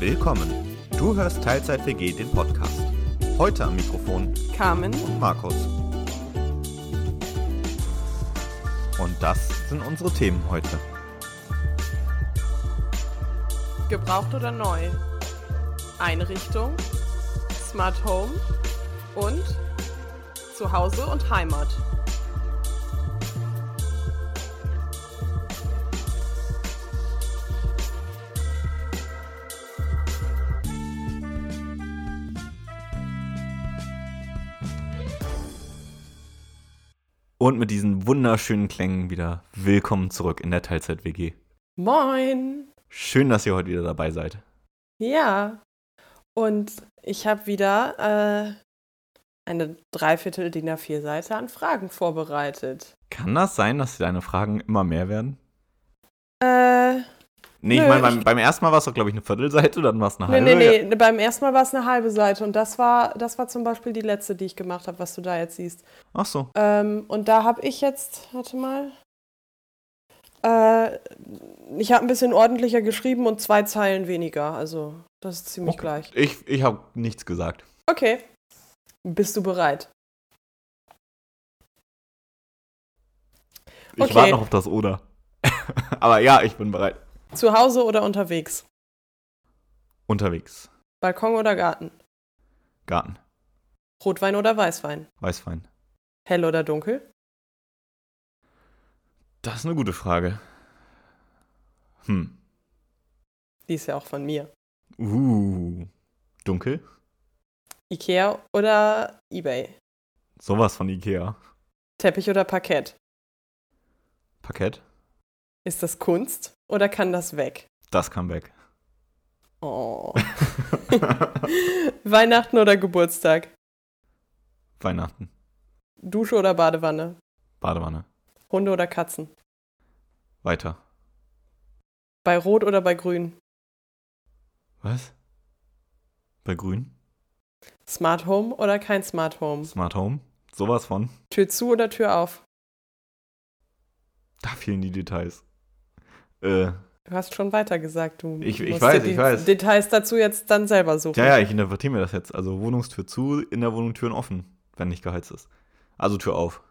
Willkommen. Du hörst Teilzeit WG den Podcast. Heute am Mikrofon Carmen. und Markus. Und das sind unsere Themen heute. Gebraucht oder neu? Einrichtung, Smart Home und Zuhause und Heimat. Und mit diesen wunderschönen Klängen wieder willkommen zurück in der Teilzeit WG. Moin! Schön, dass ihr heute wieder dabei seid. Ja, und ich habe wieder äh, eine Dreiviertel DIN A4 Seite an Fragen vorbereitet. Kann das sein, dass deine Fragen immer mehr werden? Nee, ich Nö, meine, beim, ich- beim ersten Mal war es doch, glaube ich, eine Viertelseite, dann war es eine nee, halbe. nee, nee, beim ersten Mal war es eine halbe Seite und das war, das war zum Beispiel die letzte, die ich gemacht habe, was du da jetzt siehst. Ach so. Ähm, und da habe ich jetzt, warte mal. Äh, ich habe ein bisschen ordentlicher geschrieben und zwei Zeilen weniger. Also, das ist ziemlich Okay. gleich. Ich, ich habe nichts gesagt. Okay. Bist du bereit? Ich Okay. warte noch auf das Oder. Aber ja, ich bin bereit. Zu Hause oder unterwegs? Unterwegs. Balkon oder Garten? Garten. Rotwein oder Weißwein? Weißwein. Hell oder dunkel? Das ist eine gute Frage. Hm. Die ist ja auch von mir. Uh. Dunkel? Ikea oder Ebay? Sowas von Ikea. Teppich oder Parkett? Parkett? Ist das Kunst oder kann das weg? Das kam weg. Oh. Weihnachten oder Geburtstag? Weihnachten. Dusche oder Badewanne? Badewanne. Hunde oder Katzen? Weiter. Bei Rot oder bei Grün? Was? Bei Grün? Smart Home oder kein Smart Home? Smart Home? Sowas von. Tür zu oder Tür auf? Da fehlen die Details. Äh, Du hast schon weiter gesagt, du Ich- ich weiß, ich die weiß. Details dazu jetzt dann selber suchen. ja, ja, ich interpretiere mir das jetzt. Also Wohnungstür zu, in der Wohnung Türen offen, wenn nicht geheizt ist. Also Tür auf.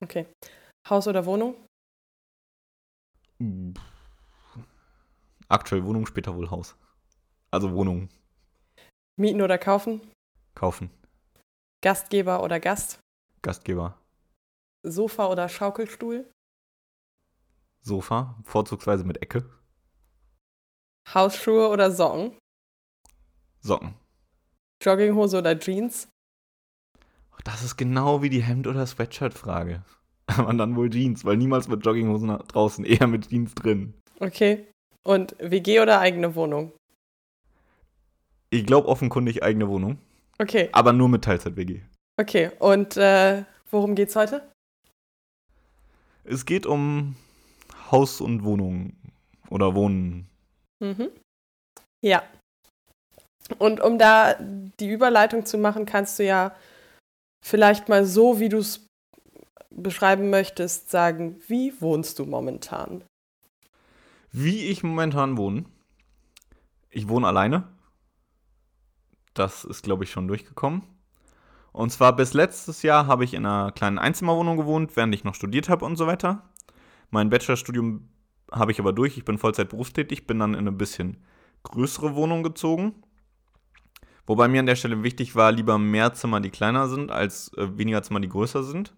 Okay. Haus oder Wohnung? Aktuell Wohnung, später wohl Haus. Also Wohnung Mieten oder kaufen? kaufen. Gastgeber oder Gast? Gastgeber. Sofa oder Schaukelstuhl? Sofa, vorzugsweise mit Ecke. Hausschuhe oder Socken? Socken. Jogginghose oder Jeans? Das ist genau wie die Hemd- oder Sweatshirt-Frage. Aber dann wohl Jeans, weil niemals mit Jogginghosen draußen, eher mit Jeans drin. Okay. Und WG oder eigene Wohnung? Ich glaube offenkundig eigene Wohnung, Okay, aber nur mit Teilzeit-WG. okay. Und äh, worum geht's heute? Es geht um Haus und Wohnung oder Wohnen. Mhm. Ja. Und um da die Überleitung zu machen, kannst du ja vielleicht mal so, wie du es beschreiben möchtest, sagen, wie wohnst du momentan? Wie ich momentan wohne. Ich wohne alleine. Das ist, glaube ich, schon durchgekommen. Und zwar bis letztes Jahr habe ich in einer kleinen Einzimmerwohnung gewohnt, während ich noch studiert habe und so weiter. Mein Bachelorstudium habe ich aber durch. Ich bin Vollzeit berufstätig, bin dann in eine bisschen größere Wohnung gezogen. Wobei mir an der Stelle wichtig war, lieber mehr Zimmer, die kleiner sind, als äh, weniger Zimmer, die größer sind.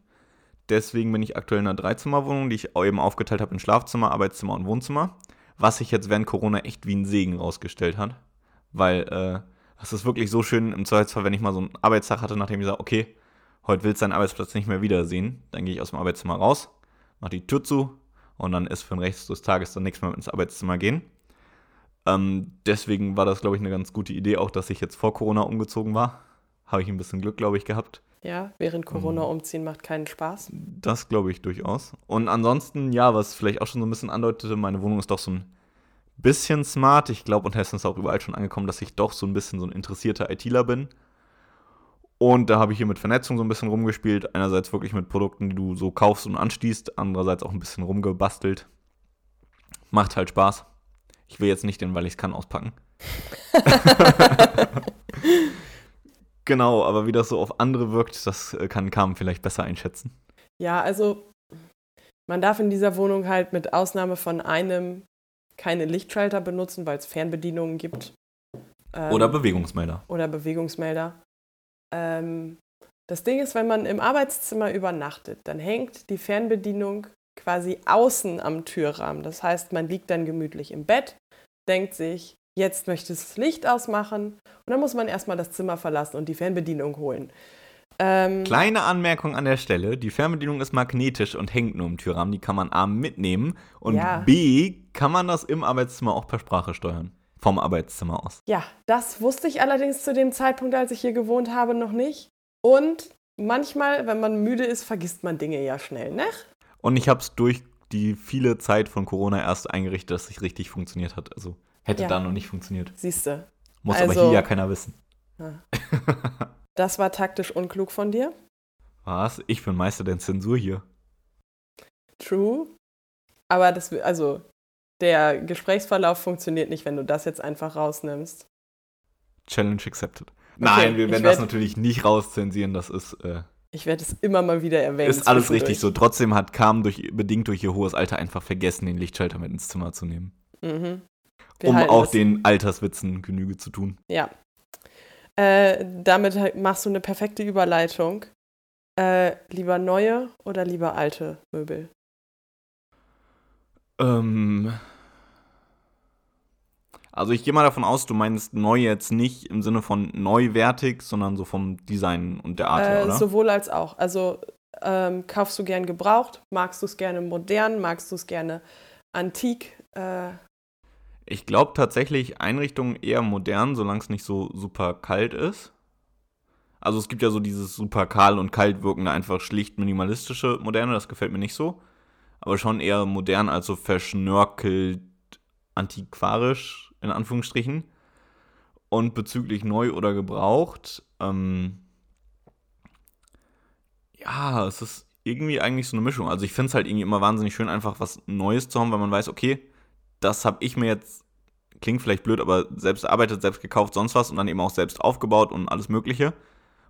Deswegen bin ich aktuell in einer Dreizimmerwohnung, die ich eben aufgeteilt habe in Schlafzimmer, Arbeitszimmer und Wohnzimmer. Was sich jetzt während Corona echt wie ein Segen rausgestellt hat. Weil äh, es ist wirklich so schön, im Zweifelsfall, wenn ich mal so einen Arbeitstag hatte, nachdem ich sage, okay, heute willst du deinen Arbeitsplatz nicht mehr wiedersehen, dann gehe ich aus dem Arbeitszimmer raus, mache die Tür zu und dann ist für den Rest des Tages dann nichts mehr ins Arbeitszimmer gehen. Ähm, deswegen war das, glaube ich, eine ganz gute Idee, auch dass ich jetzt vor Corona umgezogen war. Habe ich ein bisschen Glück, glaube ich, gehabt. Ja, während Corona umziehen macht keinen Spaß. Das glaube ich durchaus. Und ansonsten, ja, was vielleicht auch schon so ein bisschen andeutete, meine Wohnung ist doch so ein bisschen smart. Ich glaube, und Hessen ist auch überall schon angekommen, dass ich doch so ein bisschen so ein interessierter ITler bin. Und da habe ich hier mit Vernetzung so ein bisschen rumgespielt. Einerseits wirklich mit Produkten, die du so kaufst und anstießt. Andererseits auch ein bisschen rumgebastelt. Macht halt Spaß. Ich will jetzt nicht den, weil ich es kann, auspacken. genau, aber wie das so auf andere wirkt, das äh, kann Carmen vielleicht besser einschätzen. Ja, also man darf in dieser Wohnung halt mit Ausnahme von einem keine Lichtschalter benutzen, weil es Fernbedienungen gibt. Ähm, oder Bewegungsmelder. Oder Bewegungsmelder. Ähm, das Ding ist, wenn man im Arbeitszimmer übernachtet, dann hängt die Fernbedienung quasi außen am Türrahmen. Das heißt, man liegt dann gemütlich im Bett, denkt sich, jetzt möchte es das Licht ausmachen und dann muss man erstmal das Zimmer verlassen und die Fernbedienung holen. Ähm, Kleine Anmerkung an der Stelle: Die Fernbedienung ist magnetisch und hängt nur im Türrahmen. Die kann man A mitnehmen und ja. B kann man das im Arbeitszimmer auch per Sprache steuern. Vom Arbeitszimmer aus. Ja, das wusste ich allerdings zu dem Zeitpunkt, als ich hier gewohnt habe, noch nicht. Und manchmal, wenn man müde ist, vergisst man Dinge ja schnell, ne? Und ich habe es durch die viele Zeit von Corona erst eingerichtet, dass es richtig funktioniert hat. Also hätte ja. da noch nicht funktioniert. Siehst du. Muss also, aber hier ja keiner wissen. Ja. Das war taktisch unklug von dir. Was? Ich bin Meister der Zensur hier. True. Aber das, also, der Gesprächsverlauf funktioniert nicht, wenn du das jetzt einfach rausnimmst. Challenge accepted. Okay, Nein, wir werden das natürlich nicht rauszensieren, das ist. Äh, ich werde es immer mal wieder erwähnen. Ist alles richtig so. Trotzdem hat Carmen durch, bedingt durch ihr hohes Alter einfach vergessen, den Lichtschalter mit ins Zimmer zu nehmen. Mhm. Um auch den Alterswitzen Genüge zu tun. Ja, äh, damit machst du eine perfekte Überleitung. Äh, lieber neue oder lieber alte Möbel? Ähm. Also ich gehe mal davon aus, du meinst neu jetzt nicht im Sinne von neuwertig, sondern so vom Design und der Art äh, oder? Sowohl als auch. Also ähm, kaufst du gern gebraucht? Magst du es gerne modern? Magst du es gerne antik? Äh, ich glaube tatsächlich Einrichtungen eher modern, solange es nicht so super kalt ist. Also es gibt ja so dieses super kahl und kalt wirkende, einfach schlicht minimalistische Moderne, das gefällt mir nicht so. Aber schon eher modern, als so verschnörkelt antiquarisch, in Anführungsstrichen. Und bezüglich neu oder gebraucht, ähm, ja, es ist irgendwie eigentlich so eine Mischung. Also ich finde es halt irgendwie immer wahnsinnig schön, einfach was Neues zu haben, weil man weiß, okay, das habe ich mir jetzt, klingt vielleicht blöd, aber selbst erarbeitet, selbst gekauft, sonst was und dann eben auch selbst aufgebaut und alles Mögliche,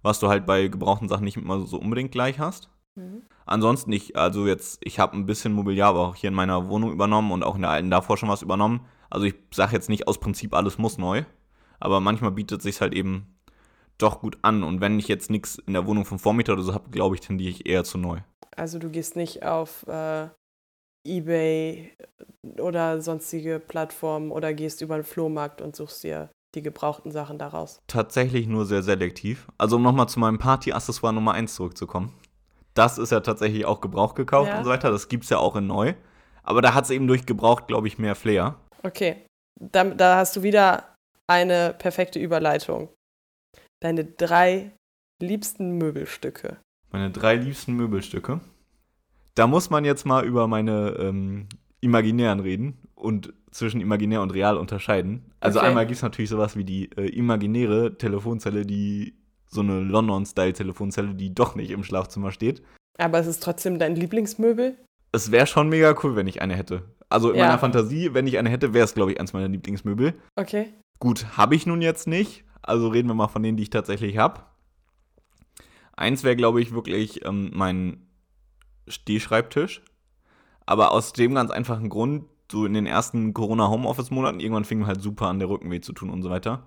was du halt bei gebrauchten Sachen nicht immer so unbedingt gleich hast. Mhm. Ansonsten nicht, also jetzt, ich habe ein bisschen Mobiliar aber auch hier in meiner Wohnung übernommen und auch in der alten davor schon was übernommen. Also ich sage jetzt nicht aus Prinzip, alles muss neu, aber manchmal bietet sich halt eben doch gut an. Und wenn ich jetzt nichts in der Wohnung vom Vormieter oder so habe, glaube ich, tendiere ich eher zu neu. Also du gehst nicht auf äh, eBay oder sonstige Plattformen oder gehst über den Flohmarkt und suchst dir die gebrauchten Sachen daraus? Tatsächlich nur sehr selektiv. Also um nochmal zu meinem Party-Accessoire Nummer 1 zurückzukommen. Das ist ja tatsächlich auch Gebrauch gekauft ja. und so weiter. Das gibt es ja auch in neu. Aber da hat es eben durch Gebraucht, glaube ich, mehr Flair. Okay. Da, da hast du wieder eine perfekte Überleitung. Deine drei liebsten Möbelstücke. Meine drei liebsten Möbelstücke da muss man jetzt mal über meine ähm, Imaginären reden und zwischen imaginär und real unterscheiden. Also okay. einmal gibt es natürlich sowas wie die äh, imaginäre Telefonzelle, die so eine London-Style-Telefonzelle, die doch nicht im Schlafzimmer steht. Aber es ist trotzdem dein Lieblingsmöbel? Es wäre schon mega cool, wenn ich eine hätte. Also in ja. meiner Fantasie, wenn ich eine hätte, wäre es, glaube ich, eins meiner Lieblingsmöbel. Okay. Gut, habe ich nun jetzt nicht. Also reden wir mal von denen, die ich tatsächlich habe. Eins wäre, glaube ich, wirklich ähm, mein Stehschreibtisch. Aber aus dem ganz einfachen Grund, so in den ersten Corona-Homeoffice-Monaten, irgendwann fing halt super an, der Rücken weh zu tun und so weiter.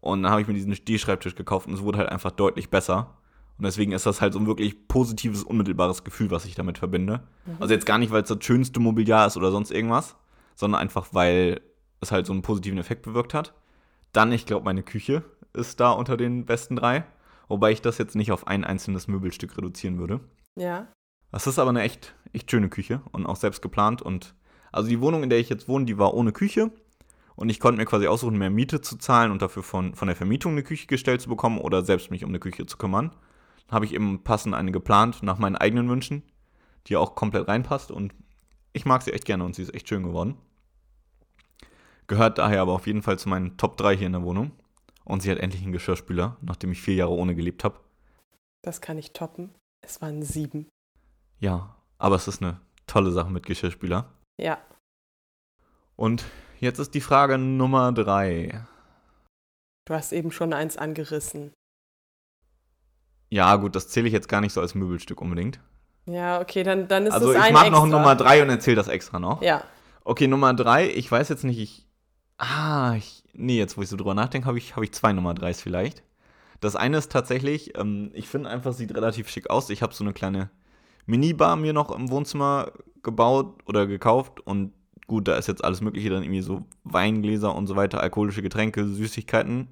Und dann habe ich mir diesen Stehschreibtisch gekauft und es wurde halt einfach deutlich besser. Und deswegen ist das halt so ein wirklich positives, unmittelbares Gefühl, was ich damit verbinde. Mhm. Also jetzt gar nicht, weil es das schönste Mobiliar ist oder sonst irgendwas, sondern einfach, weil es halt so einen positiven Effekt bewirkt hat. Dann, ich glaube, meine Küche ist da unter den besten drei. Wobei ich das jetzt nicht auf ein einzelnes Möbelstück reduzieren würde. Ja. Das ist aber eine echt, echt schöne Küche und auch selbst geplant. Und also die Wohnung, in der ich jetzt wohne, die war ohne Küche. Und ich konnte mir quasi aussuchen, mehr Miete zu zahlen und dafür von, von der Vermietung eine Küche gestellt zu bekommen oder selbst mich um eine Küche zu kümmern. Habe ich eben passend eine geplant nach meinen eigenen Wünschen, die auch komplett reinpasst. Und ich mag sie echt gerne und sie ist echt schön geworden. Gehört daher aber auf jeden Fall zu meinen Top 3 hier in der Wohnung. Und sie hat endlich einen Geschirrspüler, nachdem ich vier Jahre ohne gelebt habe. Das kann ich toppen. Es waren sieben. Ja, aber es ist eine tolle Sache mit Geschirrspüler. Ja. Und jetzt ist die Frage Nummer drei. Du hast eben schon eins angerissen. Ja, gut, das zähle ich jetzt gar nicht so als Möbelstück unbedingt. Ja, okay, dann, dann ist Also es ich ein mache noch. Nummer drei und erzähle das extra noch. Ja, Okay, Nummer drei, ich weiß jetzt nicht, ich. Ah, ich, nee, jetzt wo ich so drüber nachdenke, habe ich, hab ich zwei Nummer dreis vielleicht. Das eine ist tatsächlich, ähm, ich finde einfach, sieht relativ schick aus. Ich habe so eine kleine Minibar mir noch im Wohnzimmer gebaut oder gekauft und gut, da ist jetzt alles Mögliche drin, irgendwie so Weingläser und so weiter, alkoholische Getränke, Süßigkeiten.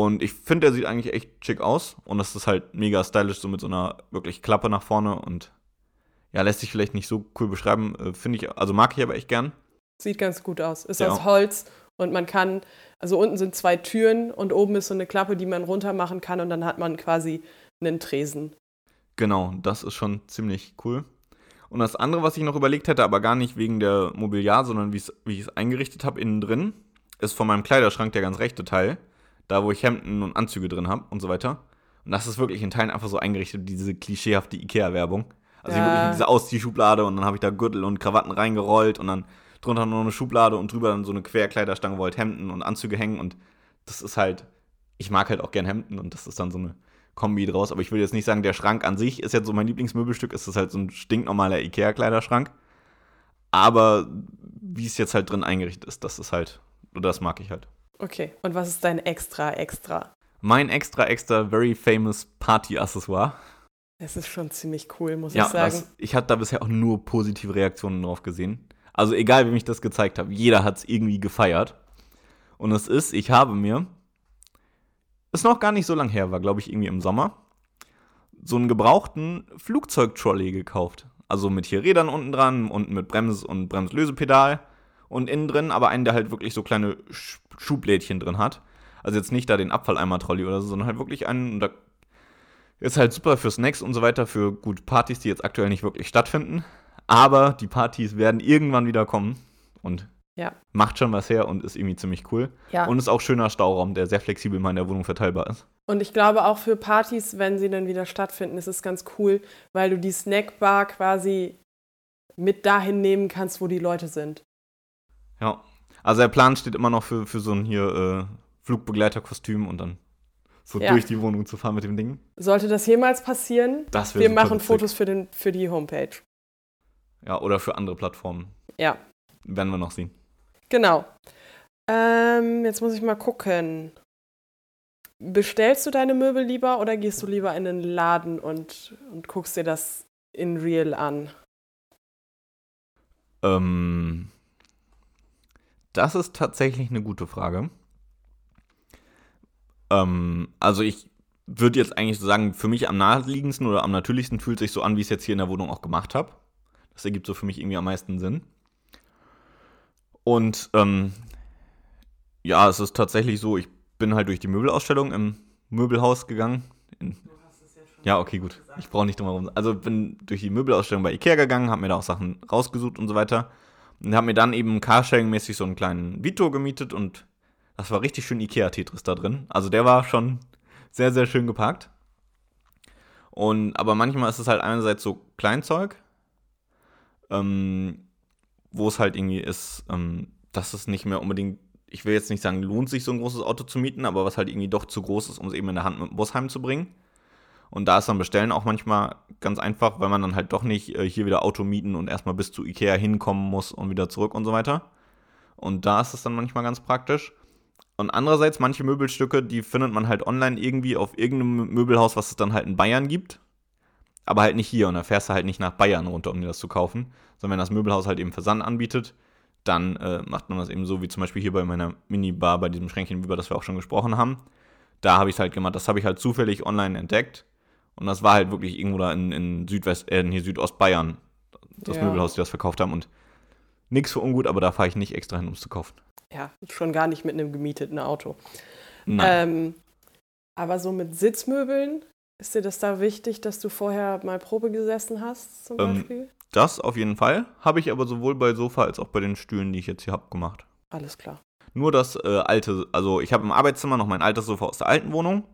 Und ich finde, der sieht eigentlich echt schick aus und das ist halt mega stylisch, so mit so einer wirklich Klappe nach vorne und ja, lässt sich vielleicht nicht so cool beschreiben, äh, finde ich, also mag ich aber echt gern. sieht ganz gut aus. Ist Ja. aus Holz und man kann, also unten sind zwei Türen und oben ist so eine Klappe, die man runter machen kann und dann hat man quasi einen Tresen. Genau, das ist schon ziemlich cool. Und das andere, was ich noch überlegt hätte, aber gar nicht wegen der Mobiliar, sondern wie ich es eingerichtet habe innen drin, ist von meinem Kleiderschrank der ganz rechte Teil, da wo ich Hemden und Anzüge drin habe und so weiter. Und das ist wirklich in Teilen einfach so eingerichtet, diese klischeehafte Ikea-Werbung. Also Ja. wirklich in diese Ausziehschublade und dann habe ich da Gürtel und Krawatten reingerollt und dann drunter noch eine Schublade und drüber dann so eine Querkleiderstange, wo halt Hemden und Anzüge hängen und das ist halt, ich mag halt auch gern Hemden und das ist dann so eine Kombi draus. Aber ich will jetzt nicht sagen, der Schrank an sich ist jetzt so mein Lieblingsmöbelstück, es ist halt so ein stinknormaler Ikea-Kleiderschrank. Aber wie es jetzt halt drin eingerichtet ist, das ist halt, oder das mag ich halt. Okay, und was ist dein extra extra? Mein extra, extra, very famous Party-Accessoire. Es ist schon ziemlich cool, muss Ja, ich sagen. das, ich habe da bisher auch nur positive Reaktionen drauf gesehen. Also egal, wem ich das gezeigt habe, jeder hat es irgendwie gefeiert. Und es ist, ich habe mir, ist noch gar nicht so lang her, war glaube ich irgendwie im Sommer, so einen gebrauchten Flugzeugtrolley gekauft. Also mit hier Rädern unten dran, unten mit Brems- und Bremslösepedal und innen drin aber einen, der halt wirklich so kleine Sch- Schublädchen drin hat. Also jetzt nicht da den Abfalleimer-Trolley oder so, sondern halt wirklich einen, und da ist halt super für Snacks und so weiter, für gut Partys, die jetzt aktuell nicht wirklich stattfinden. Aber die Partys werden irgendwann wieder kommen und Ja. macht schon was her und ist irgendwie ziemlich cool. Ja. Und ist auch schöner Stauraum, der sehr flexibel mal in der Wohnung verteilbar ist. Und ich glaube auch für Partys, wenn sie dann wieder stattfinden, ist es ganz cool, weil du die Snackbar quasi mit dahin nehmen kannst, wo die Leute sind. Ja. Also der Plan steht immer noch für, für so ein hier äh, Flugbegleiterkostüm und dann so Ja. durch die Wohnung zu fahren mit dem Ding. Sollte das jemals passieren, Das wir machen witzig. Fotos für, den, für die Homepage. Ja, oder für andere Plattformen. Ja, Werden wir noch sehen. genau. Ähm, jetzt muss ich mal gucken. Bestellst du deine Möbel lieber oder gehst du lieber in den Laden und, und guckst dir das in real an? Ähm, das ist tatsächlich eine gute Frage. Ähm, also ich würde jetzt eigentlich sagen, für mich am naheliegendsten oder am natürlichsten fühlt sich so an, wie ich es jetzt hier in der Wohnung auch gemacht habe. Das ergibt so für mich irgendwie am meisten Sinn. Und ähm, ja, es ist tatsächlich so, ich bin halt durch die Möbelausstellung im Möbelhaus gegangen. In, ja, okay, gut. Ich brauche nicht drum herum. Also bin durch die Möbelausstellung bei Ikea gegangen, habe mir da auch Sachen rausgesucht und so weiter. Und habe mir dann eben Carsharing-mäßig so einen kleinen Vito gemietet und das war richtig schön Ikea-Tetris da drin. Also der war schon sehr, sehr schön gepackt. Und aber manchmal ist es halt einerseits so Kleinzeug, ähm, wo es halt irgendwie ist, ähm, dass es nicht mehr unbedingt, ich will jetzt nicht sagen, lohnt sich so ein großes Auto zu mieten, aber was halt irgendwie doch zu groß ist, um es eben in der Hand mit dem Bus heimzubringen. Und da ist dann Bestellen auch manchmal ganz einfach, weil man dann halt doch nicht äh, hier wieder Auto mieten und erstmal bis zu Ikea hinkommen muss und wieder zurück und so weiter. Und da ist es dann manchmal ganz praktisch. Und andererseits, manche Möbelstücke, die findet man halt online irgendwie auf irgendeinem Möbelhaus, was es dann halt in Bayern gibt. Aber halt nicht hier. Und da fährst du halt nicht nach Bayern runter, um dir das zu kaufen. Sondern wenn das Möbelhaus halt eben Versand anbietet, dann äh, macht man das eben so, wie zum Beispiel hier bei meiner Minibar, bei diesem Schränkchen, über das wir auch schon gesprochen haben. Da habe ich es halt gemacht. Das habe ich halt zufällig online entdeckt. Und das war halt wirklich irgendwo da in, in Südwest, äh, hier Südostbayern, das Ja. Möbelhaus, die das verkauft haben. Und nichts für ungut, aber da fahre ich nicht extra hin, um es zu kaufen. Ja, schon gar nicht mit einem gemieteten Auto. Nein. Ähm, aber so mit Sitzmöbeln, ist dir das da wichtig, dass du vorher mal Probe gesessen hast, zum Ähm, Beispiel? Das auf jeden Fall. Habe ich aber sowohl bei Sofa als auch bei den Stühlen, die ich jetzt hier habe, gemacht. Alles klar. Nur das äh, alte, also ich habe im Arbeitszimmer noch mein altes Sofa aus der alten Wohnung.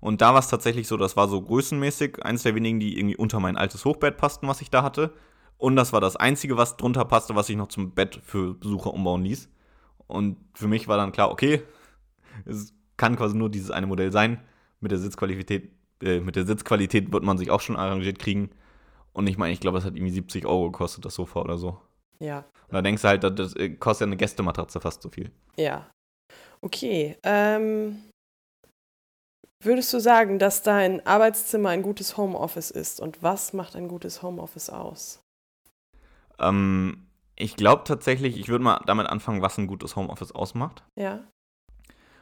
Und da war es tatsächlich so, das war so größenmäßig eins der wenigen, die irgendwie unter mein altes Hochbett passten, was ich da hatte. Und das war das einzige, was drunter passte, was ich noch zum Bett für Besucher umbauen ließ. Und für mich war dann klar, okay, Es kann quasi nur dieses eine Modell sein. Mit der Sitzqualität, äh, mit der Sitzqualität wird man sich auch schon arrangiert kriegen. Und ich meine, ich glaube, das hat irgendwie 70 Euro gekostet, das Sofa oder so. Ja. Und da denkst du halt, das äh, kostet ja eine Gästematratze fast so viel. Ja. Okay. Ähm, würdest du sagen, dass dein Arbeitszimmer ein gutes Homeoffice ist? Und was macht ein gutes Homeoffice aus? Ähm, ich glaube tatsächlich, ich würde mal damit anfangen, was ein gutes Homeoffice ausmacht. Ja.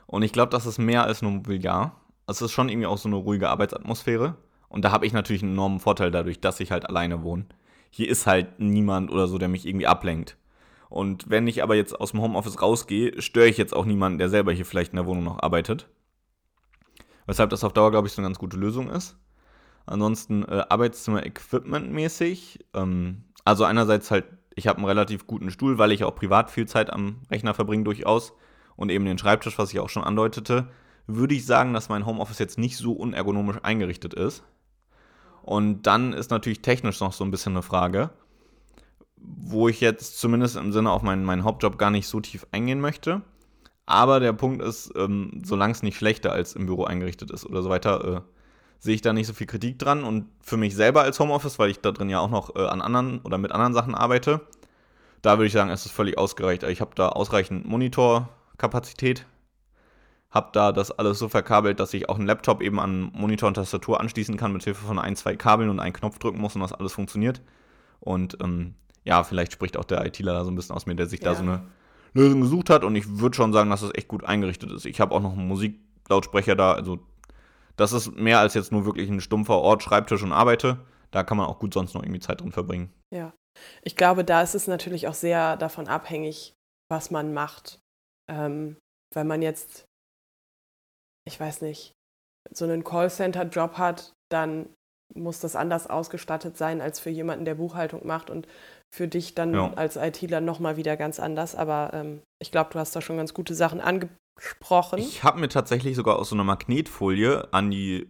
Und ich glaube, das ist mehr als nur Mobiliar. Es ist schon irgendwie auch so eine ruhige Arbeitsatmosphäre. Und da habe ich natürlich einen enormen Vorteil dadurch, dass ich halt alleine wohne. Hier ist halt niemand oder so, der mich irgendwie ablenkt. Und wenn ich aber jetzt aus dem Homeoffice rausgehe, störe ich jetzt auch niemanden, der selber hier vielleicht in der Wohnung noch arbeitet. Weshalb das auf Dauer, glaube ich, so eine ganz gute Lösung ist. Ansonsten äh, Arbeitszimmer-Equipment-mäßig. Ähm, also einerseits halt, ich habe einen relativ guten Stuhl, weil ich auch privat viel Zeit am Rechner verbringe durchaus. Und eben den Schreibtisch, was ich auch schon andeutete. Würde ich sagen, dass mein Homeoffice jetzt nicht so unergonomisch eingerichtet ist. Und dann ist natürlich technisch noch so ein bisschen eine Frage, wo ich jetzt zumindest im Sinne auf meinen, meinen Hauptjob gar nicht so tief eingehen möchte. Aber der Punkt ist, ähm, solange es nicht schlechter als im Büro eingerichtet ist oder so weiter, äh, sehe ich da nicht so viel Kritik dran. Und für mich selber als Homeoffice, weil ich da drin ja auch noch äh, an anderen oder mit anderen Sachen arbeite, da würde ich sagen, es ist völlig ausgereicht. Ich habe da ausreichend Monitorkapazität, habe da das alles so verkabelt, dass ich auch einen Laptop eben an Monitor und Tastatur anschließen kann, mit Hilfe von ein, zwei Kabeln und einen Knopf drücken muss und das alles funktioniert. Und ähm, ja, vielleicht spricht auch der ITler da so ein bisschen aus mir, der sich ja. da so eine Lösung gesucht hat. Und ich würde schon sagen, dass das echt gut eingerichtet ist. Ich habe auch noch einen Musiklautsprecher da. Also, das ist mehr als jetzt nur wirklich ein stumpfer Ort, Schreibtisch und Arbeite. Da kann man auch gut sonst noch irgendwie Zeit drin verbringen. Ja. Ich glaube, da ist es natürlich auch sehr davon abhängig, was man macht. Ähm, wenn man jetzt, ich weiß nicht, so einen Callcenter-Job hat, dann muss das anders ausgestattet sein als für jemanden, der Buchhaltung macht. Und für dich dann ja. als ITler nochmal wieder ganz anders. Aber ähm, ich glaube, du hast da schon ganz gute Sachen angesprochen. Ich habe mir tatsächlich sogar aus so einer Magnetfolie an die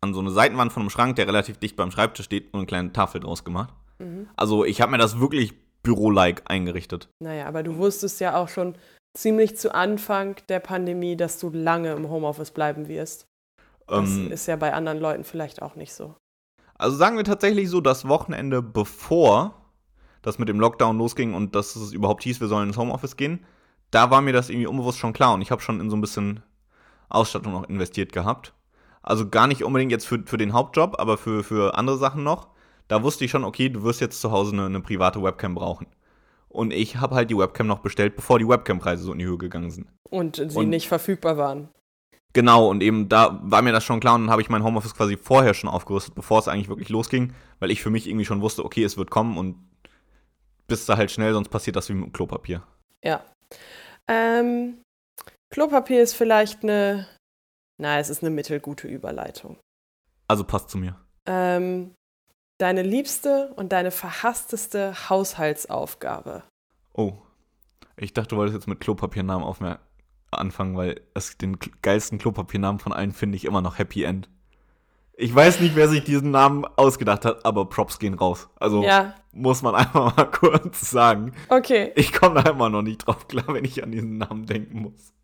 an so eine Seitenwand von einem Schrank, der relativ dicht beim Schreibtisch steht, eine kleine Tafel draus gemacht. Mhm. Also ich habe mir das wirklich Büro-like eingerichtet. Naja, aber du wusstest ja auch schon ziemlich zu Anfang der Pandemie, dass du lange im Homeoffice bleiben wirst. Das ähm, ist ja bei anderen Leuten vielleicht auch nicht so. Also sagen wir tatsächlich so, das Wochenende bevor das mit dem Lockdown losging und dass es überhaupt hieß, wir sollen ins Homeoffice gehen, da war mir das irgendwie unbewusst schon klar und ich habe schon in so ein bisschen Ausstattung noch investiert gehabt. Also gar nicht unbedingt jetzt für, für den Hauptjob, aber für, für andere Sachen noch. Da wusste ich schon, okay, du wirst jetzt zu Hause eine, eine private Webcam brauchen. Und ich habe halt die Webcam noch bestellt, bevor die Webcam-Preise so in die Höhe gegangen sind. Und sie und, nicht verfügbar waren. Genau, und eben da war mir das schon klar und dann habe ich mein Homeoffice quasi vorher schon aufgerüstet, bevor es eigentlich wirklich losging, weil ich für mich irgendwie schon wusste, okay, es wird kommen und bist du halt schnell, sonst passiert das wie mit Klopapier. Ja. Ähm, Klopapier ist vielleicht eine, na, es ist eine mittelgute Überleitung. Also passt zu mir. Ähm, deine liebste und deine verhassteste Haushaltsaufgabe. Oh, ich dachte, du wolltest jetzt mit Klopapiernamen anfangen, weil es den geilsten Klopapiernamen von allen finde ich immer noch Happy End. Ich weiß nicht, wer sich diesen Namen ausgedacht hat, aber Props gehen raus. Also ja. muss man einfach mal kurz sagen. Okay. Ich komme da immer noch nicht drauf klar, wenn ich an diesen Namen denken muss.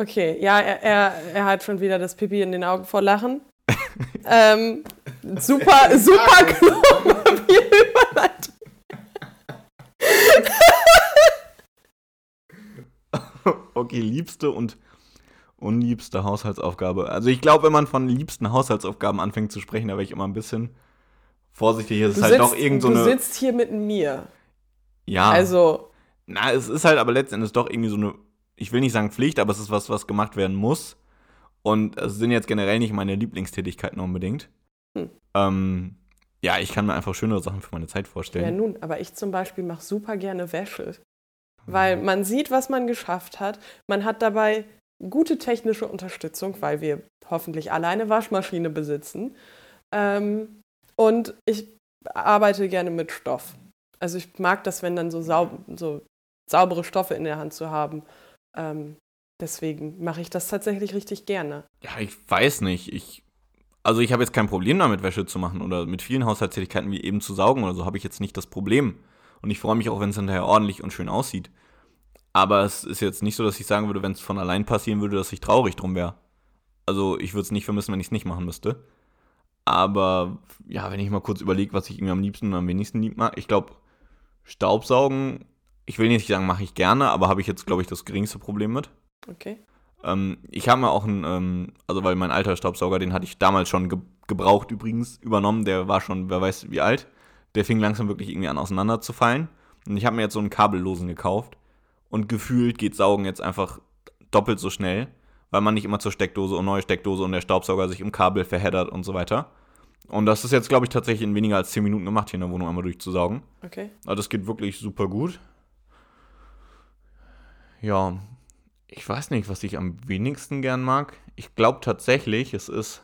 Okay, ja, er, er, er hat schon wieder das Pipi in den Augen vor Lachen. ähm, super, super Überleitung. okay, liebste und unliebste Haushaltsaufgabe. Also ich glaube, wenn man von liebsten Haushaltsaufgaben anfängt zu sprechen, da wäre ich immer ein bisschen vorsichtig. Es ist halt sitzt, doch irgend so du eine. Du sitzt hier mit mir. Ja. Also. Na, es ist halt aber letztendlich doch irgendwie so eine, ich will nicht sagen Pflicht, aber es ist was, was gemacht werden muss. Und es sind jetzt generell nicht meine Lieblingstätigkeiten unbedingt. Hm. Ähm, ja, ich kann mir einfach schönere Sachen für meine Zeit vorstellen. Ja, nun, aber ich zum Beispiel mache super gerne Wäsche. Weil mhm. man sieht, was man geschafft hat. Man hat dabei gute technische Unterstützung, weil wir hoffentlich alle eine Waschmaschine besitzen. Ähm, und ich arbeite gerne mit Stoff. Also ich mag das, wenn dann so, saub so saubere Stoffe in der Hand zu haben. Ähm, deswegen mache ich das tatsächlich richtig gerne. Ja, ich weiß nicht. Ich, also ich habe jetzt kein Problem damit, Wäsche zu machen oder mit vielen Haushaltstätigkeiten wie eben zu saugen oder so habe ich jetzt nicht das Problem. Und ich freue mich auch, wenn es hinterher ordentlich und schön aussieht. Aber es ist jetzt nicht so, dass ich sagen würde, wenn es von allein passieren würde, dass ich traurig drum wäre. Also ich würde es nicht vermissen, wenn ich es nicht machen müsste. Aber ja, wenn ich mal kurz überlege, was ich irgendwie am liebsten und am wenigsten lieb mag, ich glaube, Staubsaugen, ich will nicht sagen, mache ich gerne, aber habe ich jetzt, glaube ich, das geringste Problem mit. Okay. Ähm, ich habe mir auch einen, ähm, also weil mein alter Staubsauger, den hatte ich damals schon ge gebraucht übrigens, übernommen, der war schon, wer weiß wie alt. Der fing langsam wirklich irgendwie an auseinanderzufallen. Und ich habe mir jetzt so einen kabellosen gekauft. Und gefühlt geht Saugen jetzt einfach doppelt so schnell, weil man nicht immer zur Steckdose und neue Steckdose und der Staubsauger sich im Kabel verheddert und so weiter. Und das ist jetzt, glaube ich, tatsächlich in weniger als 10 Minuten gemacht, hier in der Wohnung einmal durchzusaugen. Okay. Also das geht wirklich super gut. Ja, ich weiß nicht, was ich am wenigsten gern mag. Ich glaube tatsächlich, es ist,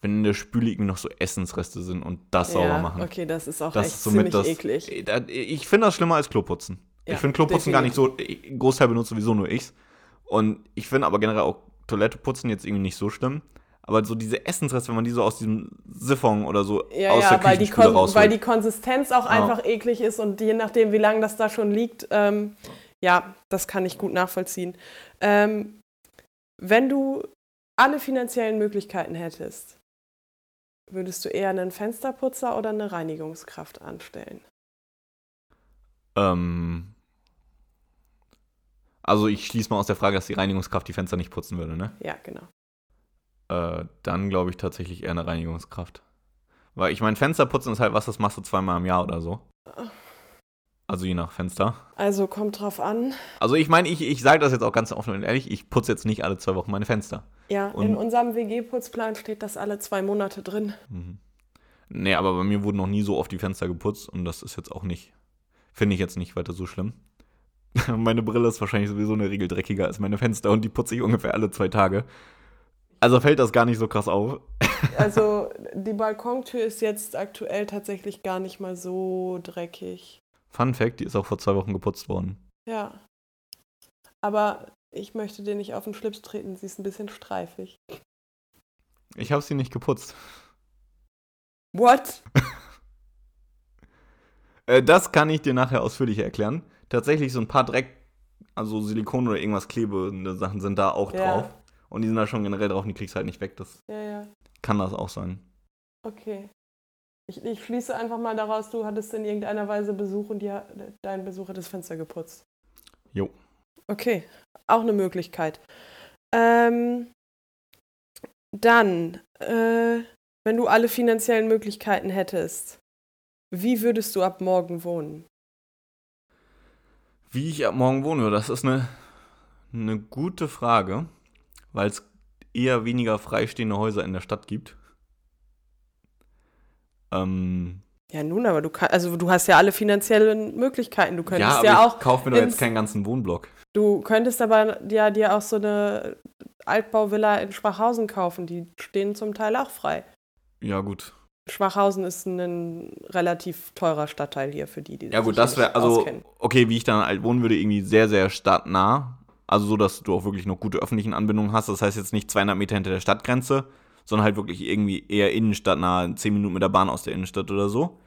wenn in der Spüle irgendwie noch so Essensreste sind und das sauber machen. Okay, das ist auch Das echt ist somit ziemlich das. eklig. Ich finde das schlimmer als Kloputzen. Ja, ich finde Kloputzen gar nicht so. ich- Großteil benutzt sowieso nur ich's. Und ich finde aber generell auch Toilette putzen jetzt irgendwie nicht so schlimm. Aber so diese Essensreste, wenn man die so aus diesem Siphon oder so Ja, aus der ja, weil die, Küchenspüle Kon rausholt. weil die Konsistenz auch einfach eklig ist und je nachdem, wie lange das da schon liegt, ähm, ja, das kann ich gut nachvollziehen. Ähm, wenn du alle finanziellen Möglichkeiten hättest, würdest du eher einen Fensterputzer oder eine Reinigungskraft anstellen? ähm, also ich schließe mal aus der Frage, dass die Reinigungskraft die Fenster nicht putzen würde, ne? Ja, genau. Äh, dann glaube ich tatsächlich eher eine Reinigungskraft. Weil ich meine, Fensterputzen ist halt was, das machst du zweimal im Jahr oder so. Also je nach Fenster. Also kommt drauf an. Also ich meine, ich, ich sage das jetzt auch ganz offen und ehrlich, ich putze jetzt nicht alle zwei Wochen meine Fenster. Ja, Und- in unserem WG-Putzplan steht das alle zwei Monate drin. Mhm. Nee, aber bei mir wurden noch nie so oft die Fenster geputzt und das ist jetzt auch nicht, finde ich jetzt nicht weiter so schlimm. meine Brille ist wahrscheinlich sowieso eine Regel dreckiger als meine Fenster und die putze ich ungefähr alle zwei Tage. Also fällt das gar nicht so krass auf. Also die Balkontür ist jetzt aktuell tatsächlich gar nicht mal so dreckig. Fun Fact, die ist auch vor zwei Wochen geputzt worden. Ja. Aber ich möchte dir nicht auf den Schlips treten, sie ist ein bisschen streifig. Ich habe sie nicht geputzt. What? Äh, das kann ich dir nachher ausführlicher erklären. Tatsächlich so ein paar Dreck, also Silikon oder irgendwas klebende Sachen sind da auch Ja. drauf. Und die sind da schon generell drauf und die kriegst du halt nicht weg. Das Ja, ja. kann das auch sein. Okay. Ich, ich schließe einfach mal daraus, du hattest in irgendeiner Weise Besuch und dir, dein Besuch hat das Fenster geputzt. Jo. Okay, auch eine Möglichkeit. Ähm, dann, äh, wenn du alle finanziellen Möglichkeiten hättest, wie würdest du ab morgen wohnen? Wie ich ab morgen wohne, das ist eine, eine gute Frage, weil es eher weniger freistehende Häuser in der Stadt gibt. Ähm, Ja, nun, aber du kannst, also du hast ja alle finanziellen Möglichkeiten. Du ja, könntest aber ja, ich auch, kaufe mir doch ins- jetzt keinen ganzen Wohnblock. du könntest aber ja dir auch so eine Altbauvilla in Schwachhausen kaufen. Die stehen zum Teil auch frei. Ja, gut. Schwachhausen ist ein relativ teurer Stadtteil hier für die, die Ja, gut, das wäre, also, auskennen. okay, wie ich dann halt wohnen würde, irgendwie sehr, sehr stadtnah. Also so, dass du auch wirklich noch gute öffentlichen Anbindungen hast. Das heißt jetzt nicht 200 Meter hinter der Stadtgrenze, sondern halt wirklich irgendwie eher innenstadtnah, 10 Minuten mit der Bahn aus der Innenstadt oder so.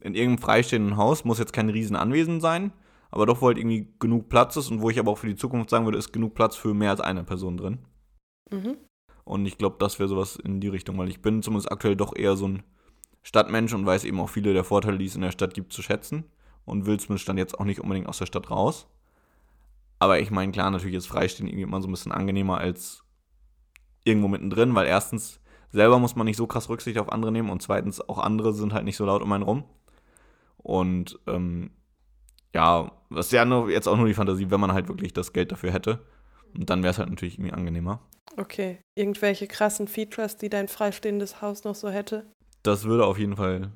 In irgendeinem freistehenden Haus muss jetzt kein riesen Anwesen sein, aber doch, wo halt irgendwie genug Platz ist und wo ich aber auch für die Zukunft sagen würde, ist genug Platz für mehr als eine Person drin. Mhm. Und ich glaube, das wäre sowas in die Richtung, weil ich bin zumindest aktuell doch eher so ein Stadtmensch und weiß eben auch viele der Vorteile, die es in der Stadt gibt, zu schätzen. Und will zumindest dann jetzt auch nicht unbedingt aus der Stadt raus. Aber ich meine, klar, natürlich ist Freistehen irgendwie immer so ein bisschen angenehmer als irgendwo mittendrin, weil erstens, selber muss man nicht so krass Rücksicht auf andere nehmen und zweitens, auch andere sind halt nicht so laut um einen rum. Und ähm, ja, das ist ja nur, jetzt auch nur die Fantasie, wenn man halt wirklich das Geld dafür hätte. Und dann wäre es halt natürlich irgendwie angenehmer. Okay. Irgendwelche krassen Features, die dein freistehendes Haus noch so hätte? Das würde auf jeden Fall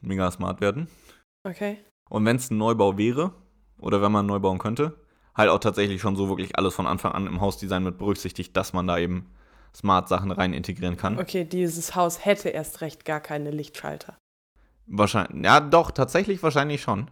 mega smart werden. Okay. Und wenn es ein Neubau wäre, oder wenn man neu bauen könnte, halt auch tatsächlich schon so wirklich alles von Anfang an im Hausdesign mit berücksichtigt, dass man da eben smart Sachen rein integrieren kann. Okay, dieses Haus hätte erst recht gar keine Lichtschalter. Wahrscheinlich, ja doch, tatsächlich wahrscheinlich schon.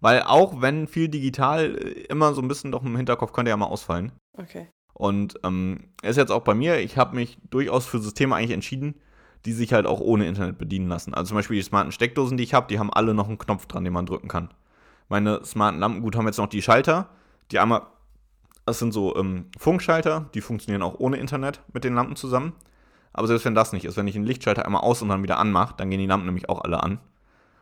Weil auch wenn viel digital äh, immer so ein bisschen doch im Hinterkopf könnte ja mal ausfallen. Okay. Und ähm, ist jetzt auch bei mir, ich habe mich durchaus für Systeme eigentlich entschieden, die sich halt auch ohne Internet bedienen lassen. Also zum Beispiel die smarten Steckdosen, die ich habe, die haben alle noch einen Knopf dran, den man drücken kann. Meine smarten Lampen, gut, haben jetzt noch die Schalter. Die einmal, das sind so ähm, Funkschalter, die funktionieren auch ohne Internet mit den Lampen zusammen. Aber selbst wenn das nicht ist, wenn ich einen Lichtschalter einmal aus und dann wieder anmache, dann gehen die Lampen nämlich auch alle an.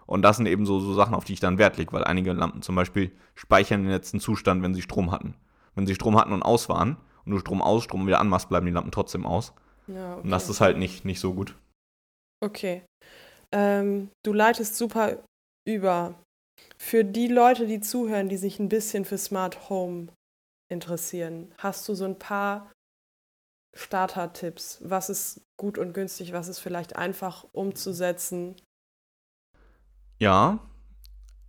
Und das sind eben so, so Sachen, auf die ich dann Wert lege, weil einige Lampen zum Beispiel speichern den letzten Zustand, wenn sie Strom hatten. Wenn sie Strom hatten und aus waren und du Strom aus, Strom wieder anmachst, bleiben die Lampen trotzdem aus. Ja, okay. Und das ist halt nicht, nicht so gut. Okay. Ähm, du leitest super über. Für die Leute, die zuhören, die sich ein bisschen für Smart Home interessieren, hast du so ein paar Starter-Tipps? Was ist gut und günstig? Was ist vielleicht einfach umzusetzen? Ja,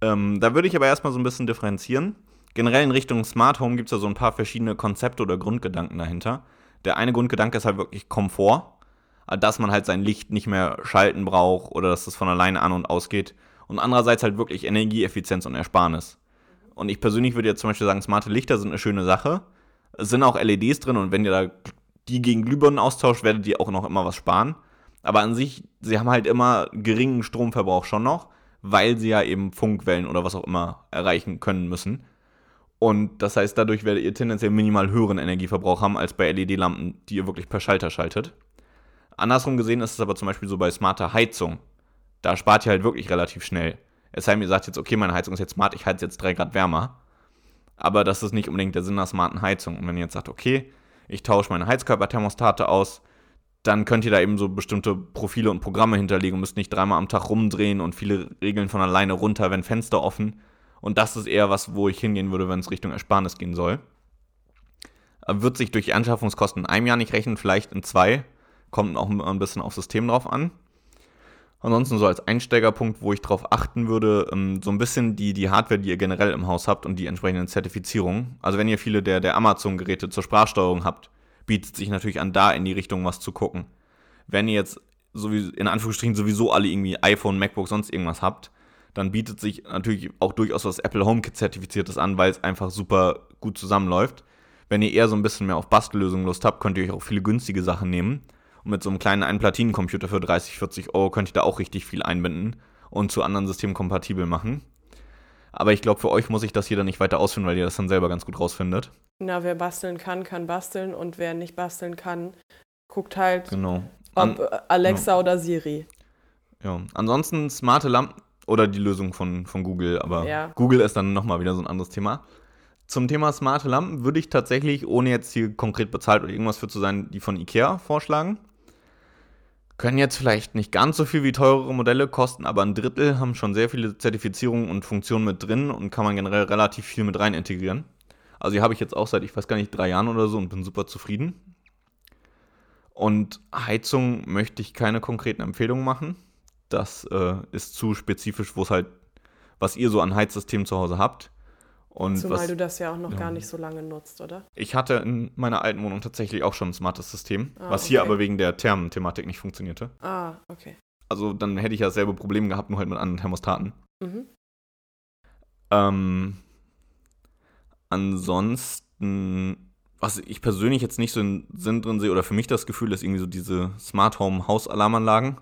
ähm, da würde ich aber erstmal so ein bisschen differenzieren. Generell in Richtung Smart Home gibt es ja so ein paar verschiedene Konzepte oder Grundgedanken dahinter. Der eine Grundgedanke ist halt wirklich Komfort, dass man halt sein Licht nicht mehr schalten braucht oder dass das von alleine an und ausgeht. Und andererseits halt wirklich Energieeffizienz und Ersparnis. Und ich persönlich würde jetzt zum Beispiel sagen, smarte Lichter sind eine schöne Sache. Es sind auch LEDs drin und wenn ihr da die gegen Glühbirnen austauscht, werdet ihr auch noch immer was sparen. Aber an sich, sie haben halt immer geringen Stromverbrauch schon noch, weil sie ja eben Funkwellen oder was auch immer erreichen können müssen. Und das heißt, dadurch werdet ihr tendenziell minimal höheren Energieverbrauch haben als bei LED-Lampen, die ihr wirklich per Schalter schaltet. Andersrum gesehen ist es aber zum Beispiel so bei smarter Heizung. Da spart ihr halt wirklich relativ schnell. Es sei denn, ihr sagt jetzt, okay, meine Heizung ist jetzt smart, ich heize jetzt 3 Grad wärmer. Aber das ist nicht unbedingt der Sinn einer smarten Heizung. Und wenn ihr jetzt sagt, okay, ich tausche meine Heizkörperthermostate aus, dann könnt ihr da eben so bestimmte Profile und Programme hinterlegen und müsst nicht dreimal am Tag rumdrehen und viele Regeln von alleine runter, wenn Fenster offen. Und das ist eher was, wo ich hingehen würde, wenn es Richtung Ersparnis gehen soll. Wird sich durch die Anschaffungskosten in einem Jahr nicht rechnen, vielleicht in zwei. Kommt auch ein bisschen aufs System drauf an. Ansonsten so als Einsteigerpunkt, wo ich darauf achten würde, ähm, so ein bisschen die, die Hardware, die ihr generell im Haus habt und die entsprechenden Zertifizierungen. Also wenn ihr viele der, der Amazon-Geräte zur Sprachsteuerung habt, bietet sich natürlich an, da in die Richtung was zu gucken. Wenn ihr jetzt sowieso, in Anführungsstrichen sowieso alle irgendwie iPhone, MacBook, sonst irgendwas habt, dann bietet sich natürlich auch durchaus was Apple HomeKit zertifiziertes an, weil es einfach super gut zusammenläuft. Wenn ihr eher so ein bisschen mehr auf Bastellösungen Lust habt, könnt ihr euch auch viele günstige Sachen nehmen. Und mit so einem kleinen Einplatinencomputer für 30, 40 Euro könnt ihr da auch richtig viel einbinden und zu anderen Systemen kompatibel machen. Aber ich glaube, für euch muss ich das hier dann nicht weiter ausführen, weil ihr das dann selber ganz gut rausfindet. Na, wer basteln kann, kann basteln und wer nicht basteln kann, guckt halt, genau. An, ob Alexa ja. oder Siri. Ja, ansonsten smarte Lampen oder die Lösung von, von Google, aber ja. Google ist dann nochmal wieder so ein anderes Thema. Zum Thema smarte Lampen würde ich tatsächlich, ohne jetzt hier konkret bezahlt oder irgendwas für zu sein, die von IKEA vorschlagen. Können jetzt vielleicht nicht ganz so viel wie teurere Modelle kosten, aber ein Drittel haben schon sehr viele Zertifizierungen und Funktionen mit drin und kann man generell relativ viel mit rein integrieren. Also die habe ich jetzt auch seit, ich weiß gar nicht, drei Jahren oder so und bin super zufrieden. Und Heizung möchte ich keine konkreten Empfehlungen machen. Das äh, ist zu spezifisch, wo es halt, was ihr so an Heizsystemen zu Hause habt. Und Zumal was, du das ja auch noch ja. gar nicht so lange nutzt, oder? Ich hatte in meiner alten Wohnung tatsächlich auch schon ein smartes System, ah, was okay. hier aber wegen der Thermenthematik nicht funktionierte. Ah, okay. Also dann hätte ich ja dasselbe Problem gehabt, nur halt mit anderen Thermostaten. Mhm. Ähm, ansonsten, was ich persönlich jetzt nicht so einen Sinn drin sehe, oder für mich das Gefühl ist irgendwie so diese Smart Home Hausalarmanlagen.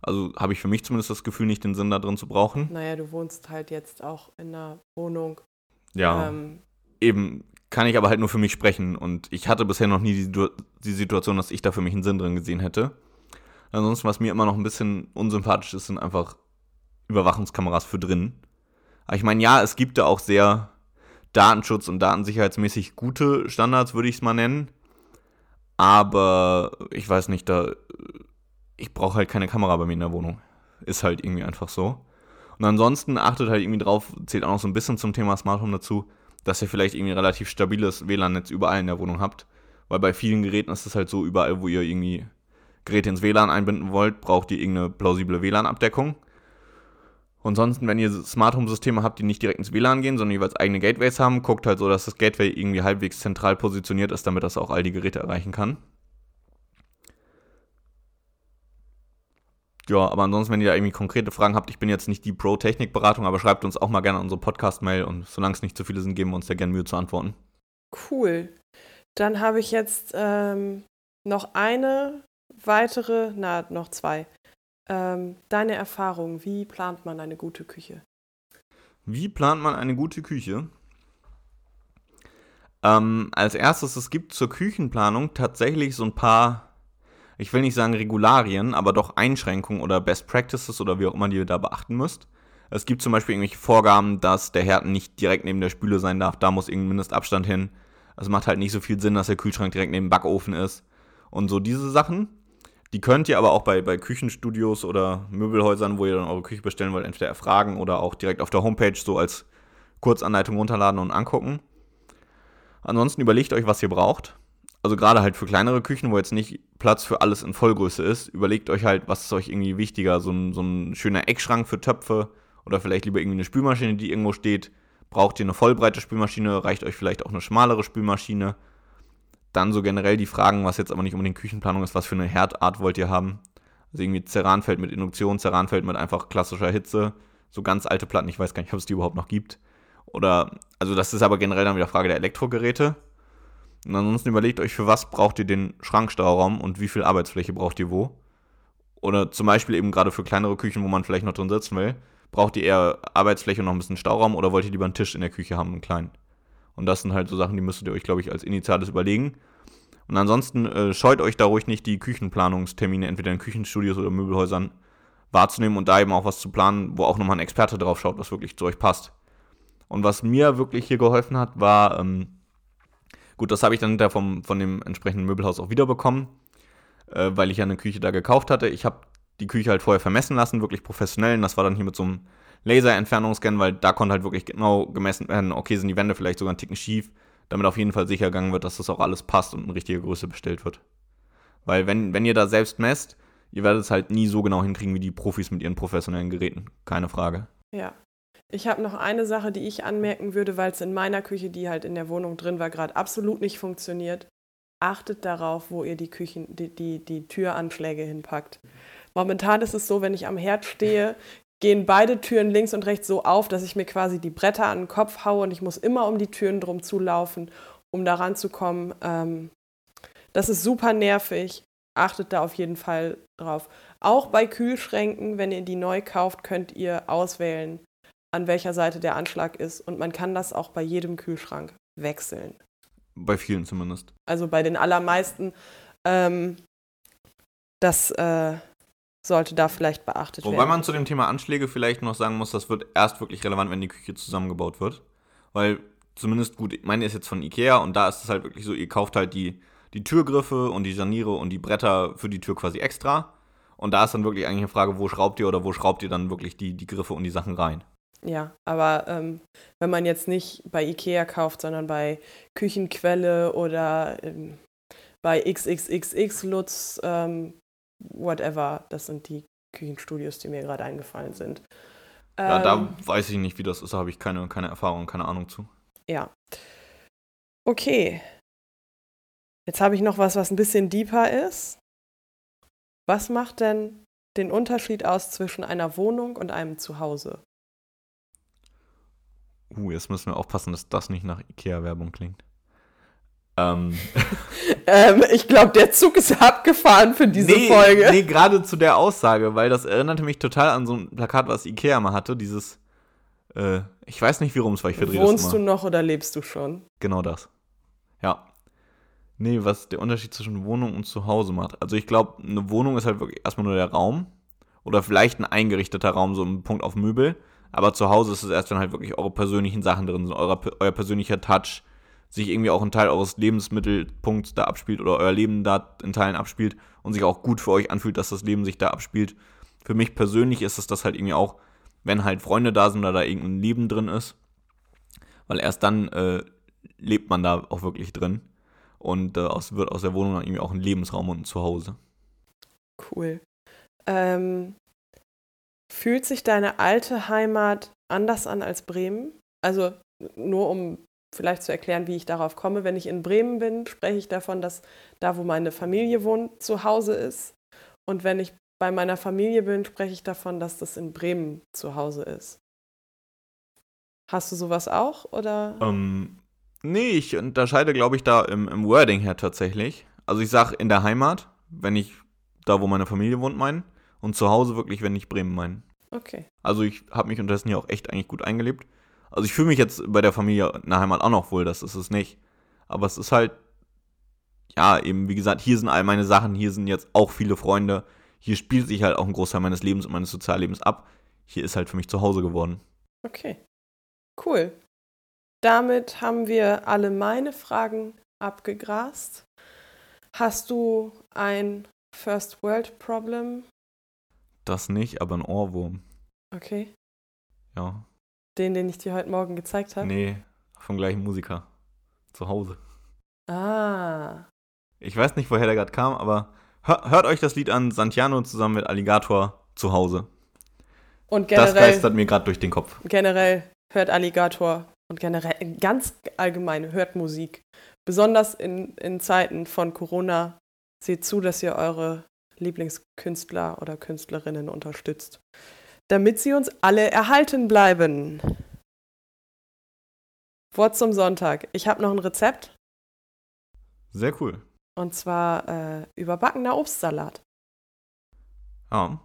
Also habe ich für mich zumindest das Gefühl, nicht den Sinn da drin zu brauchen. Naja, du wohnst halt jetzt auch in einer Wohnung, ja. Ähm, eben kann ich aber halt nur für mich sprechen. Und ich hatte bisher noch nie die, die Situation, dass ich da für mich einen Sinn drin gesehen hätte. Ansonsten, was mir immer noch ein bisschen unsympathisch ist, sind einfach Überwachungskameras für drin. Aber ich meine, ja, es gibt da auch sehr Datenschutz- und datensicherheitsmäßig gute Standards, würde ich es mal nennen. Aber ich weiß nicht, da ich brauche halt keine Kamera bei mir in der Wohnung. Ist halt irgendwie einfach so. Und ansonsten achtet halt irgendwie drauf, zählt auch noch so ein bisschen zum Thema Smart Home dazu, dass ihr vielleicht irgendwie ein relativ stabiles WLAN-Netz überall in der Wohnung habt. Weil bei vielen Geräten ist es halt so, überall, wo ihr irgendwie Geräte ins WLAN einbinden wollt, braucht ihr irgendeine plausible WLAN-Abdeckung. Ansonsten, wenn ihr Smart Home Systeme habt, die nicht direkt ins WLAN gehen, sondern jeweils eigene Gateways haben, guckt halt so, dass das Gateway irgendwie halbwegs zentral positioniert ist, damit das auch all die Geräte erreichen kann. Ja, aber ansonsten, wenn ihr da irgendwie konkrete Fragen habt, ich bin jetzt nicht die Pro-Technik-Beratung, aber schreibt uns auch mal gerne unsere Podcast-Mail und solange es nicht zu viele sind, geben wir uns da gerne Mühe zu antworten. Cool. Dann habe ich jetzt ähm, noch eine weitere, na, noch zwei. Ähm, deine Erfahrung, wie plant man eine gute Küche? Wie plant man eine gute Küche? Ähm, als erstes, es gibt zur Küchenplanung tatsächlich so ein paar, ich will nicht sagen Regularien, aber doch Einschränkungen oder Best Practices oder wie auch immer, die ihr da beachten müsst. Es gibt zum Beispiel irgendwelche Vorgaben, dass der Herd nicht direkt neben der Spüle sein darf. Da muss irgendein Mindestabstand hin. Es macht halt nicht so viel Sinn, dass der Kühlschrank direkt neben dem Backofen ist. Und so diese Sachen. Die könnt ihr aber auch bei, bei Küchenstudios oder Möbelhäusern, wo ihr dann eure Küche bestellen wollt, entweder erfragen oder auch direkt auf der Homepage so als Kurzanleitung runterladen und angucken. Ansonsten überlegt euch, was ihr braucht. Also gerade halt für kleinere Küchen, wo jetzt nicht Platz für alles in Vollgröße ist, überlegt euch halt, was ist euch irgendwie wichtiger. So ein, so ein schöner Eckschrank für Töpfe oder vielleicht lieber irgendwie eine Spülmaschine, die irgendwo steht. Braucht ihr eine vollbreite Spülmaschine, reicht euch vielleicht auch eine schmalere Spülmaschine. Dann so generell die Fragen, was jetzt aber nicht unbedingt Küchenplanung ist, was für eine Herdart wollt ihr haben. Also irgendwie Ceranfeld mit Induktion, Ceranfeld mit einfach klassischer Hitze. So ganz alte Platten, ich weiß gar nicht, ob es die überhaupt noch gibt. Oder, also das ist aber generell dann wieder Frage der Elektrogeräte. Und ansonsten überlegt euch, für was braucht ihr den Schrankstauraum und wie viel Arbeitsfläche braucht ihr wo. Oder zum Beispiel eben gerade für kleinere Küchen, wo man vielleicht noch drin sitzen will, braucht ihr eher Arbeitsfläche und noch ein bisschen Stauraum oder wollt ihr lieber einen Tisch in der Küche haben, einen kleinen. Und das sind halt so Sachen, die müsstet ihr euch, glaube ich, als Initiales überlegen. Und ansonsten äh, scheut euch da ruhig nicht, die Küchenplanungstermine entweder in Küchenstudios oder Möbelhäusern wahrzunehmen und da eben auch was zu planen, wo auch nochmal ein Experte drauf schaut, was wirklich zu euch passt. Und was mir wirklich hier geholfen hat, war, ähm, gut, das habe ich dann hinterher vom, von dem entsprechenden Möbelhaus auch wiederbekommen, äh, weil ich ja eine Küche da gekauft hatte. Ich habe die Küche halt vorher vermessen lassen, wirklich professionell. Und das war dann hier mit so einem Laserentfernungsscan, weil da konnte halt wirklich genau gemessen werden, okay, sind die Wände vielleicht sogar einen Ticken schief, damit auf jeden Fall sicher gegangen wird, dass das auch alles passt und in richtige Größe bestellt wird. Weil wenn, wenn ihr da selbst messt, ihr werdet es halt nie so genau hinkriegen wie die Profis mit ihren professionellen Geräten. Keine Frage. Ja. Ich habe noch eine Sache, die ich anmerken würde, weil es in meiner Küche, die halt in der Wohnung drin war, gerade absolut nicht funktioniert. Achtet darauf, wo ihr die Küchen, die, die, die Türanschläge hinpackt. Momentan ist es so, wenn ich am Herd stehe, gehen beide Türen links und rechts so auf, dass ich mir quasi die Bretter an den Kopf haue und ich muss immer um die Türen drum zulaufen, um da ranzukommen. Ähm, das ist super nervig. Achtet da auf jeden Fall drauf. Auch bei Kühlschränken, wenn ihr die neu kauft, könnt ihr auswählen, an welcher Seite der Anschlag ist. Und man kann das auch bei jedem Kühlschrank wechseln. Bei vielen zumindest. Also bei den allermeisten. Ähm, das äh, sollte da vielleicht beachtet Wobei werden. Wobei man zu dem Thema Anschläge vielleicht noch sagen muss, das wird erst wirklich relevant, wenn die Küche zusammengebaut wird. Weil zumindest gut, meine ist jetzt von Ikea und da ist es halt wirklich so, ihr kauft halt die, die Türgriffe und die Scharniere und die Bretter für die Tür quasi extra. Und da ist dann wirklich eigentlich eine Frage, wo schraubt ihr oder wo schraubt ihr dann wirklich die, die Griffe und die Sachen rein. Ja, aber ähm, wenn man jetzt nicht bei Ikea kauft, sondern bei Küchenquelle oder ähm, bei XXXX Lutz, ähm, whatever, das sind die Küchenstudios, die mir gerade eingefallen sind. Ja, da ähm, weiß ich nicht, wie das ist, da habe ich keine, keine Erfahrung, keine Ahnung zu. Ja. Okay. Jetzt habe ich noch was, was ein bisschen deeper ist. Was macht denn den Unterschied aus zwischen einer Wohnung und einem Zuhause? Uh, jetzt müssen wir aufpassen, dass das nicht nach IKEA-Werbung klingt. Ähm. ähm, ich glaube, der Zug ist abgefahren für diese nee, Folge. Nee, gerade zu der Aussage, weil das erinnerte mich total an so ein Plakat, was Ikea mal hatte. Dieses, äh, ich weiß nicht, wie rum es war, ich verdrehe Wohnst du noch oder lebst du schon? Genau das. Ja. Nee, was der Unterschied zwischen Wohnung und Zuhause macht. Also ich glaube, eine Wohnung ist halt wirklich erstmal nur der Raum. Oder vielleicht ein eingerichteter Raum, so ein Punkt auf Möbel. Aber zu Hause ist es erst, wenn halt wirklich eure persönlichen Sachen drin sind, euer, euer persönlicher Touch, sich irgendwie auch ein Teil eures Lebensmittelpunkts da abspielt oder euer Leben da in Teilen abspielt und sich auch gut für euch anfühlt, dass das Leben sich da abspielt. Für mich persönlich ist es das halt irgendwie auch, wenn halt Freunde da sind oder da irgendein Leben drin ist, weil erst dann äh, lebt man da auch wirklich drin und äh, aus, wird aus der Wohnung dann irgendwie auch ein Lebensraum und ein Zuhause. Cool. Ähm, fühlt sich deine alte Heimat anders an als Bremen? Also nur um vielleicht zu erklären, wie ich darauf komme. Wenn ich in Bremen bin, spreche ich davon, dass da, wo meine Familie wohnt, zu Hause ist. Und wenn ich bei meiner Familie bin, spreche ich davon, dass das in Bremen zu Hause ist. Hast du sowas auch oder? Ähm, nee, ich unterscheide, glaube ich, da im, im Wording her tatsächlich. Also ich sage in der Heimat, wenn ich da, wo meine Familie wohnt, meine. Und zu Hause wirklich, wenn ich Bremen meine. Okay. Also ich habe mich unterdessen ja auch echt eigentlich gut eingelebt. Also ich fühle mich jetzt bei der Familie in der Heimat auch noch wohl, das ist es nicht. Aber es ist halt, ja, eben wie gesagt, hier sind all meine Sachen, hier sind jetzt auch viele Freunde. Hier spielt sich halt auch ein Großteil meines Lebens und meines Soziallebens ab. Hier ist halt für mich zu Hause geworden. Okay. Cool. Damit haben wir alle meine Fragen abgegrast. Hast du ein First World Problem? Das nicht, aber ein Ohrwurm. Okay. Ja. Den, den ich dir heute Morgen gezeigt habe? Nee, vom gleichen Musiker. Zu Hause. Ah. Ich weiß nicht, woher der gerade kam, aber hör, hört euch das Lied an, Santiano zusammen mit Alligator zu Hause. Und Das generell, geistert mir gerade durch den Kopf. generell hört Alligator und generell ganz allgemein hört Musik. Besonders in, in Zeiten von Corona. Seht zu, dass ihr eure Lieblingskünstler oder Künstlerinnen unterstützt, damit sie uns alle erhalten bleiben. Wort zum Sonntag. Ich habe noch ein Rezept Sehr cool. und zwar äh, überbackener Obstsalat. Ja.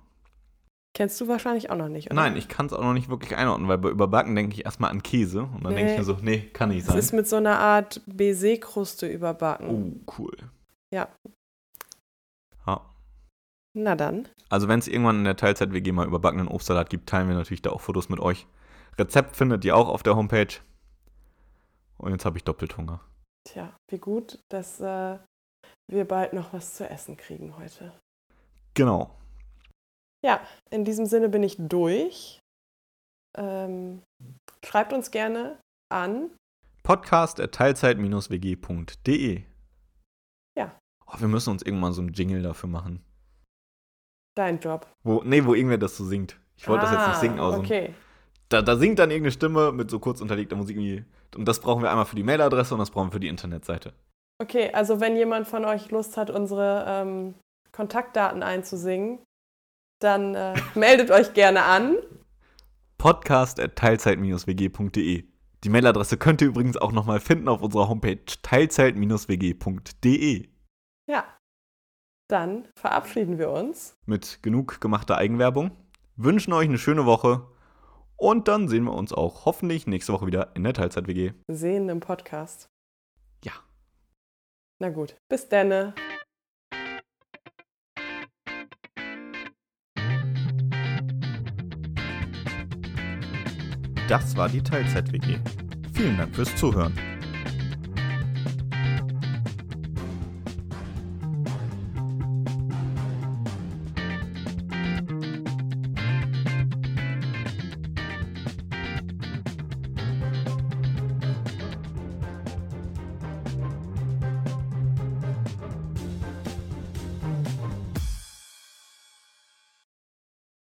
Kennst du wahrscheinlich auch noch nicht, oder? Nein, ich kann es auch noch nicht wirklich einordnen, weil bei Überbacken denke ich erstmal an Käse und dann denke ich Nee. mir so, nee, kann nicht Es sein. ist mit so einer Art Baiser-Kruste überbacken. Oh, cool. Ja. Na dann. Also wenn es irgendwann in der Teilzeit-WG mal überbackenen Obstsalat gibt, teilen wir natürlich da auch Fotos mit euch. Rezept findet ihr auch auf der Homepage. Und jetzt habe ich doppelt Hunger. Tja, wie gut, dass äh, wir bald noch was zu essen kriegen heute. Genau. Ja, in diesem Sinne bin ich durch. Ähm, schreibt uns gerne an. Podcast at teilzeit-wg.de. Ja. Oh, wir müssen uns irgendwann so einen Jingle dafür machen. Dein Job. Wo, nee, wo irgendwer das so singt. Ich wollte das jetzt nicht Ah, singen, aber so, Okay. da, da singt dann irgendeine Stimme mit so kurz unterlegter Musik. irgendwie. Und das brauchen wir einmal für die Mailadresse und das brauchen wir für die Internetseite. Okay, also wenn jemand von euch Lust hat, unsere ähm, Kontaktdaten einzusingen, dann äh, meldet euch gerne an. Podcast at teilzeit-wg.de. Die Mailadresse könnt ihr übrigens auch nochmal finden auf unserer Homepage teilzeit-wg.de. Ja. Dann verabschieden wir uns. Mit genug gemachter Eigenwerbung. Wünschen euch eine schöne Woche. Und dann sehen wir uns auch hoffentlich nächste Woche wieder in der Teilzeit-WG. Sehen im Podcast. Ja. Na gut, bis denne. Das war die Teilzeit-WG. Vielen Dank fürs Zuhören.